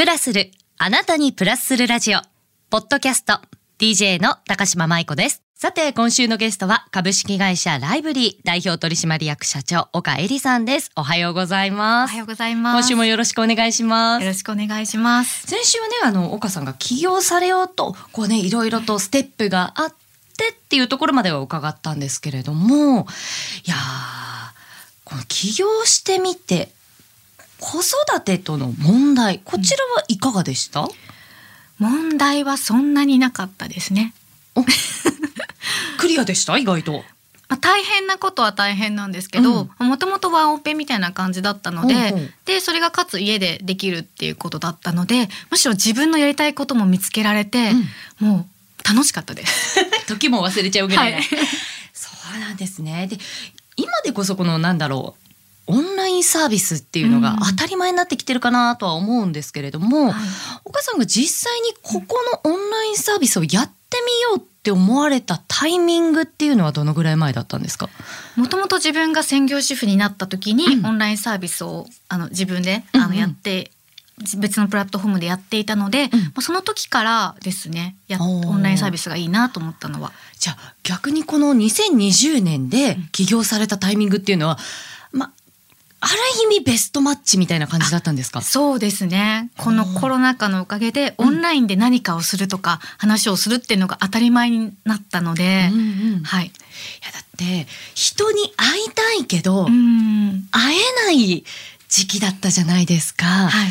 プラスる、あなたにプラスするラジオ、ポッドキャスト、DJ の高島舞子です。さて、今週のゲストは株式会社ライブリー代表取締役社長岡恵里さんです。おはようございおます。はようございます。今週もよろしくお願いしますよ。ろしくお願いします。先週はね、あの、岡さんが起業されようと、こうね、いろいろとステップがあってっていうところまでは伺ったんですけれども、いやー、この起業してみて、子育てとの問題、こちらはいかがでした、問題はそんなになかったですね。クリアでした？意外と。まあ、大変なことは大変なんですけど、もともとワンオペみたいな感じだったので、ほうほうでそれがかつ家でできるっていうことだったので、むしろ自分のやりたいことも見つけられて、もう楽しかったです。時も忘れちゃうぐらいな、はい。そうなんですね。で今でこそこのなんだろうオンラインサービスっていうのがうん。当たり前になってきてるかなとは思うんですけれども、はい。岡さんが実際にここのオンラインサービスをやってみようって思われたタイミングっていうのはどのぐらい前だったんですか？もともと自分が専業主婦になった時に、うん。オンラインサービスをあの自分でうんうん。あのやって、別のプラットフォームでやっていたので、うん。まあその時からですねやオンラインサービスがいいなと思ったのは。じゃあ逆にこの2020年で起業されたタイミングっていうのは、まあある意味ベストマッチみたいな感じだったんですか？そうですね。このコロナ禍のおかげでオンラインで何かをするとか話をするっていうのが当たり前になったので、うんうん。はい。いやだって人に会いたいけど、うん。会えない時期だったじゃないですか。はい。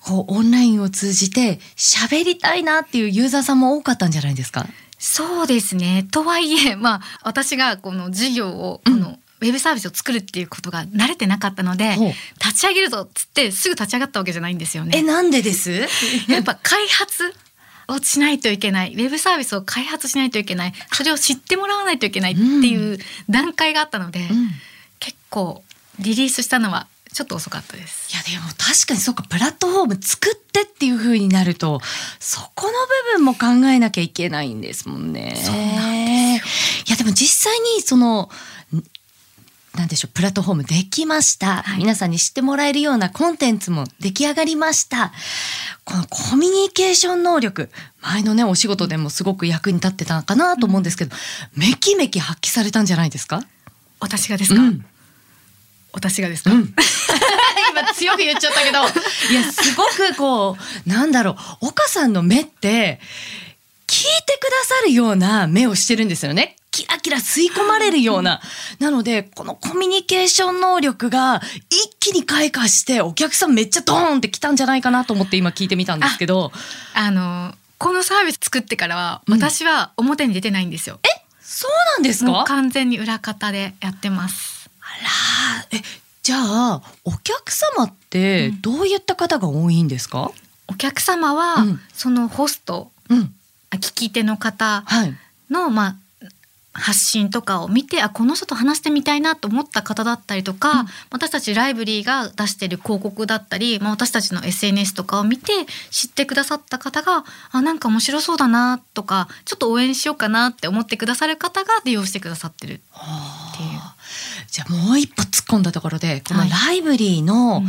こうオンラインを通じて喋りたいなっていうユーザーさんも多かったんじゃないですか？そうですね。とはいえまあ私がこの事業をこの、ウェブサービスを作るっていうことが慣れてなかったので立ち上げるぞっつってすぐ立ち上がったわけじゃないんですよえね。なんでです？やっぱ開発をしないといけないウェブサービスを開発しないといけないそれを知ってもらわないといけないっていう段階があったので、うん結構リリースしたのはちょっと遅かったです。いやでも確かにそうかプラットフォーム作ってっていう風になるとそこの部分も考えなきゃいけないんですもんね。そうなんですいやでも実際にそのんなんでしょうプラットフォームできました、はい。皆さんに知ってもらえるようなコンテンツも出来上がりました。このコミュニケーション能力前のねお仕事でもすごく役に立ってたかなと思うんですけど、めきめき発揮されたんじゃないですか？私がですか、うん。私がですか、うん。今強く言っちゃったけど。いやすごくこうなんだろう岡さんの目って聞いてくださるような目をしてるんですよね。キラキラ吸い込まれるような。なので、このコミュニケーション能力が一気に開花して、お客さんめっちゃドーンって来たんじゃないかなと思って今聞いてみたんですけど。あのこのサービス作ってからはうん私は表に出てないんですよ。そうなんですか？もう完全に裏方でやってます。あら、え、じゃあ、お客様ってうんどういった方が多いんですか？お客様は、うんそのホストうん。あ聞き手の方はい。のまあ発信とかを見てあこの人と話してみたいなと思った方だったりとか、うん。私たちライブリーが出してる広告だったり、まあ、私たちの SNS とかを見て知ってくださった方があなんか面白そうだなとかちょっと応援しようかなって思ってくださる方が利用してくださってる。っていう。はあ。じゃあもう一歩突っ込んだところでこのはい。ライブリーのうん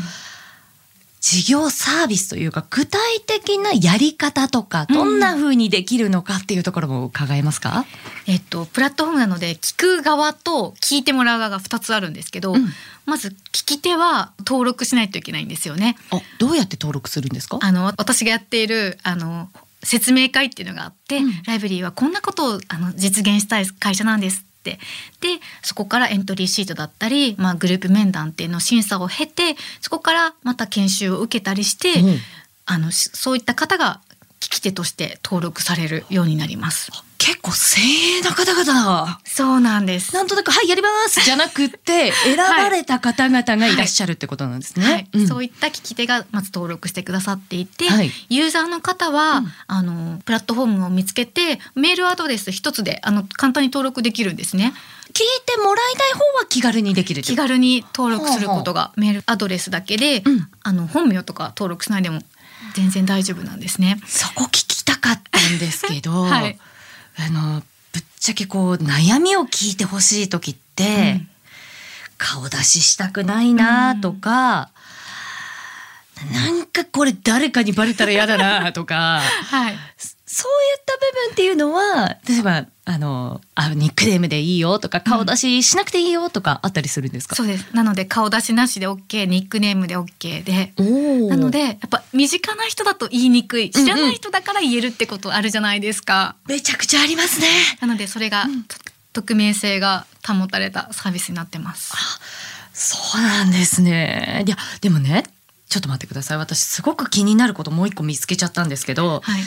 事業サービスというか具体的なやり方とかどんな風にできるのかっていうところも伺えますか、えっと、プラットフォームなので聞く側と聞いてもらう側が2つあるんですけど、うん。まず聞き手は登録しないといけないんですよね。あどうやって登録するんですか？あの私がやっているあの説明会っていうのがあって、うん。ライブリーはこんなことをあの実現したい会社なんですってでそこからエントリーシートだったり、まあ、グループ面談っていうのを審査を経てそこからまた研修を受けたりして、うんあのしそういった方が聞き手として登録されるようになります。結構精鋭な方々。だそうなんです。なんとなく「はいやります」じゃなくって 選ばれた方々がいらっしゃるってことなんですね。はい、うん。そういった聞き手がまず登録してくださっていて、はい。ユーザーの方は、うん。あのプラットフォームを見つけてメールアドレス一つであの簡単に登録できるんですね。聞いてもらいたい方は気軽にできる気軽に登録することがメールアドレスだけで、うん。あの本名とか登録しないでも全然大丈夫なんですね。そこ聞きたかったんですけど、はいあのぶっちゃけこう悩みを聞いてほしい時って、うん。顔出ししたくないなとか、なんかかこれ誰かにバレたら嫌だなとか はい。そういった部分っていうのは例えばあのあニックネームでいいよとか顔出ししなくていいよとかあったりするんですか、そうです。なので顔出しなしで OK ニックネームで OK で。なのでやっぱ身近な人だと言いにくい知らない人だから言えるってことあるじゃないですか、めちゃくちゃありますね。なのでそれが、うん。と匿名性が保たれたサービスになってます。そうなんですね。いやでもねちょっと待ってください。私すごく気になることもう一個見つけちゃったんですけど、はい。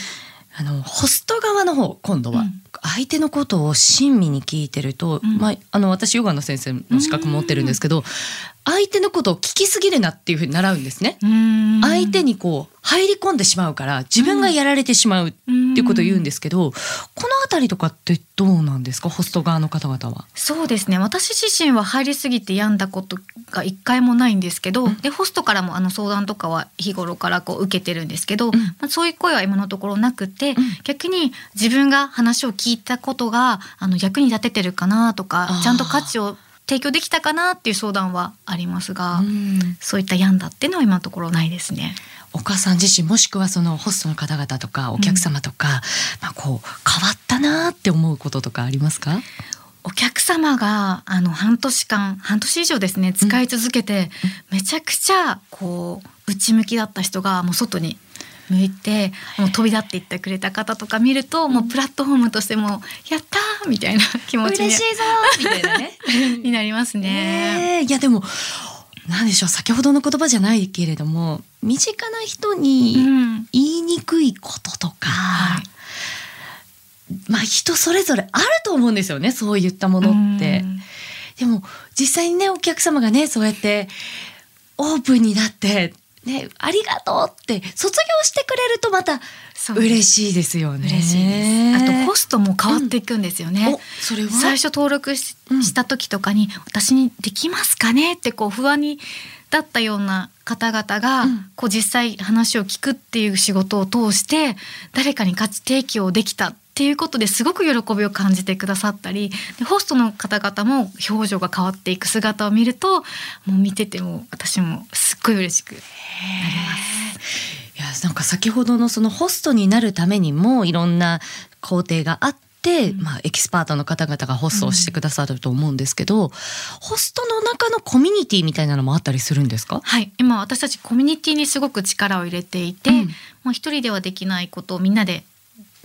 あのホスト側の方今度は、うん。相手のことを親身に聞いてると、うん。まあ、あの私ヨガの先生の資格持ってるんですけど、相手のことを聞きすぎるなっていうふうに習うんですね。相手にこう入り込んでしまうから自分がやられてしまうっていうことを言うんですけど、このあたりとかってどうなんですか？ホスト側の方々は。そうですね。私自身は入りすぎて病んだことが一回もないんですけど、うん。でホストからもあの相談とかは日頃からこう受けてるんですけど、ん。まあ、そういう声は今のところなくて、ん。逆に自分が話を聞いたことがあの役に立ててるかなとかちゃんと価値を提供できたかなっていう相談はありますが、うんそういった病んだっていうのは今のところないですね。お母さん自身もしくはそのホストの方々とかお客様とか、まあこう変わったなって思うこととかありますか？お客様があの半年間半年以上ですね使い続けて、めちゃくちゃこう内向きだった人がもう外に向いてもう飛び立っていってくれた方とか見ると、もうプラットフォームとしてもやったーみたいな 気持ちに嬉しいぞみたいなね。になりますね。ねえいやでもなんでしょう先ほどの言葉じゃないけれども身近な人うにん言いにくいこととか、はいまあ人それぞれあると思うんですよねそういったものってう。んでも実際にねお客様がねそうやってオープンになって、ね、ありがとうって卒業してくれるとまた嬉しいですよね。嬉しいです。あとホストも変わっていくんですよね。おそれは？最初登録し,、た時とかに私にできますかねってこう不安にだったような方々が、うんこう実際話を聞くっていう仕事を通して誰かに価値提供できたっていうことですごく喜びを感じてくださったりでホストの方々も表情が変わっていく姿を見るともう見てても私もすっごい嬉しくなります。いやなんか先ほどのそのホストになるためにもいろんな工程があって、うん。まあ、エキスパートの方々がホストをしてくださると思うんですけど、ホストの中のコミュニティみたいなのもあったりするんですか？はい、今私たちコミュニティにすごく力を入れていて、うん。もう一人ではできないことをみんなで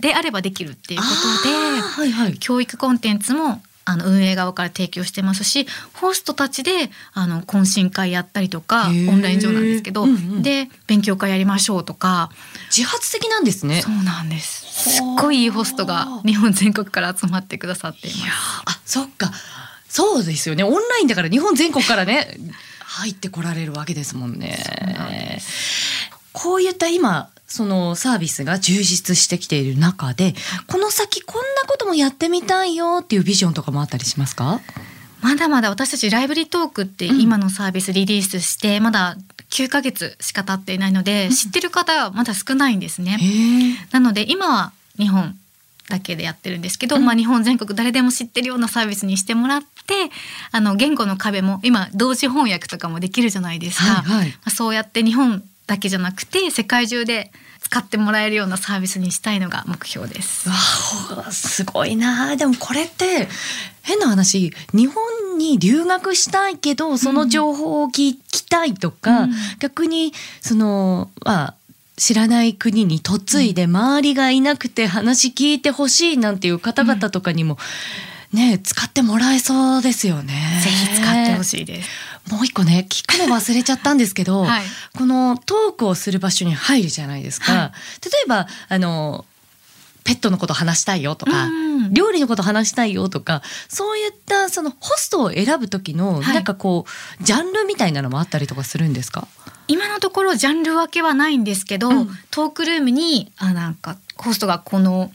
であればできるっていうこあとーはいはい。で教育コンテンツもあの運営側から提供してますしホストたちであの懇親会やったりとかオンライン上なんですけど、うんうん。で勉強会やりましょうとか。自発的なんですね。そうなんです。すっごいいいホストが日本全国から集まってくださっています。あそっか。そうですよね。オンラインだから日本全国からね 入ってこられるわけですもんね。そうなんでこういった今そのサービスが充実してきている中でこの先こんなこともやってみたいよっていうビジョンとかもあったりしますか？まだまだ私たちライブリートークってうん今のサービスリリースしてまだ9ヶ月しか経っていないので、知ってる方はまだ少ないんですね。なので今は日本だけでやってるんですけど、うん。まあ日本全国誰でも知ってるようなサービスにしてもらってあの言語の壁も今同時翻訳とかもできるじゃないですか、はいはい。まあそうやって日本だけじゃなくて世界中で使ってもらえるようなサービスにしたいのが目標です。わあすごいなでもこれって変な話日本に留学したいけどその情報を聞きたいとか、うん逆にそのまあ知らない国に嫁いで周りがいなくて話聞いてほしいなんていう方々とかにも、ね使ってもらえそうですよね。ぜひ使ってほい。しいです。もう一個ね聞くの忘れちゃったんですけど、はい。このトークをする場所に入るじゃないですか。は例えばあのペットのこと話したいよとか、うん。料理のこと話したいよとかそういったそのホストを選ぶ時のはい。なんかこう、ジャンルみたいなのもあったりとかするんですか？今のところジャンル分けはないんですけど、うん。トークルームにあなんかホストがこの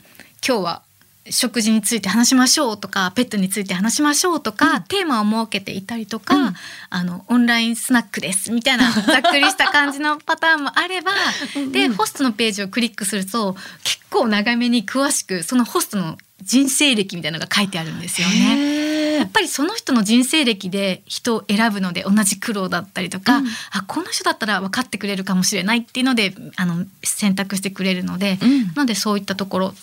今日は食事について話しましょうとかペットについて話しましょうとか、うん。テーマを設けていたりとか、うん。あのオンラインスナックですみたいな ざっくりした感じのパターンもあればうんでホストのページをクリックすると結構長めに詳しくそのホストの人生歴みたいなのが書いてあるんですよね。へやっぱりその人の人生歴で人を選ぶので同じ苦労だったりとか、うん。あこの人だったら分かってくれるかもしれないっていうのであの選択してくれるので、うん。なのでそういったところ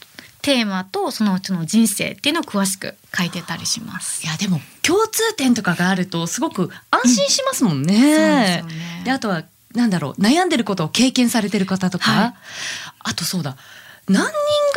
テーマとその人の人生っていうのを詳しく書いてたりします。いやでも共通点とかがあるとすごく安心しますもんね。そうですよね。であとはなんだろう悩んでることを経験されてる方とか、はい。あとそうだ。何人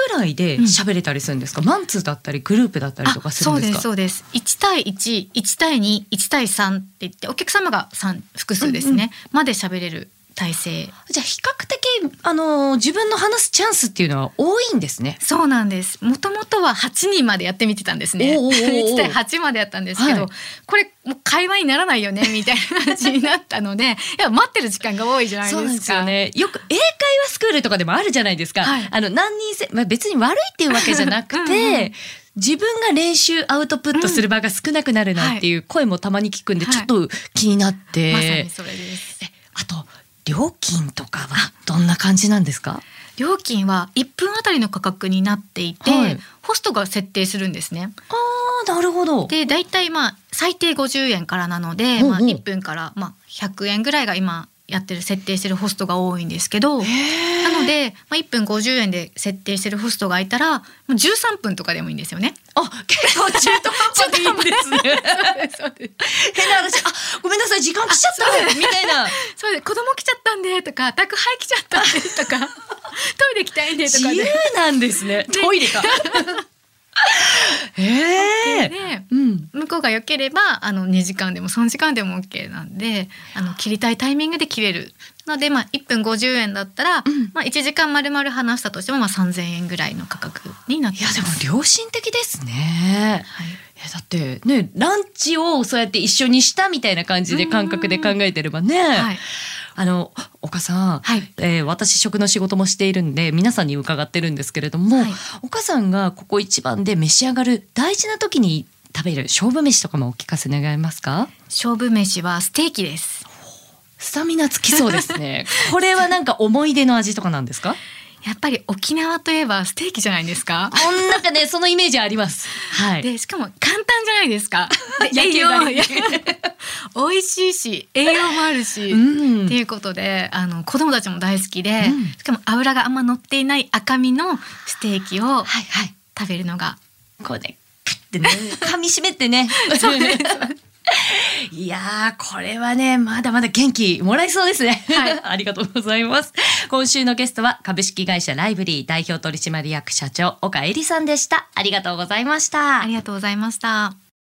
ぐらいで喋れたりするんですか、マンツーだったりグループだったりとかするんですか？あそうですそうです。1対11対21対3って言ってお客様が3複数ですね、うんうん。まで喋れる体制。じゃあ比較的あの自分の話すチャンスっていうのは多いんですね。そうなんです。もともとは8人までやってみてたんですね。おうおうおうおう1対8までやったんですけど、はい。これもう会話にならないよねみたいな感じになったので いや待ってる時間が多いじゃないですか。そうなんですよね。よく英会話スクールとかでもあるじゃないですか。はい。あの何人せ、まあ、別に悪いっていうわけじゃなくて。うんうん自分が練習アウトプットする場が少なくなるなっていう声もたまに聞くんで、はい。ちょっと気になって、まさにそれです。えあと料金とかはどんな感じなんですか？料金は1分あたりの価格になっていて、はい。ホストが設定するんですね。あーなるほど。で大体まあ最低50円からなので、うんうん。まあ、1分からまあ100円ぐらいが今やってる設定してるホストが多いんですけどなので、まあ、1分50円で設定してるホストがいたらもう13分とかでもいいんですよね。あ結構中途半端でいいんですね。変な話あごめんなさい時間来ちゃった。みたいな。そうです。子供来ちゃったんでとか宅配来ちゃったんでとか。トイレ来たいんでと自由かで。なんですね。トイレかへえでうん。向こうが良ければあの2時間でも3時間でも OK なんであの切りたいタイミングで切れるので、まあ、1分50円だったら、うん。まあ、1時間丸々話したとしても、まあ、3,000円ぐらいの価格になっていや。でも良心的ですね。はい。だってねランチをそうやって一緒にしたみたいな感じで感覚で考えてればね、はいあの岡さん、はい。えー私食の仕事もしているんで皆さんに伺ってるんですけれども、はい。岡さんがここ一番で召し上がる大事な時に食べる勝負飯とかもお聞かせ願えますか？勝負飯はステーキです。スタミナつきそうですね。これはなんか思い出の味とかなんですか？やっぱり沖縄といえばステーキじゃないですか？こん中ねそのイメージあります。はい。でしかも簡単じゃないですか？栄養美味しいし栄養もあるし。うん。っていうことであの子供たちも大好きで、うん。しかも油があんま乗っていない赤身のステーキをはいはい。食べるのがこうねカッてね噛み締めてね。そうです いやーこれはねまだまだ元気もらえそうですね、はい。ありがとうございます。今週のゲストは株式会社ライブリー代表取締役社長岡恵里さんでした。ありがとうございました。ありがとうございました。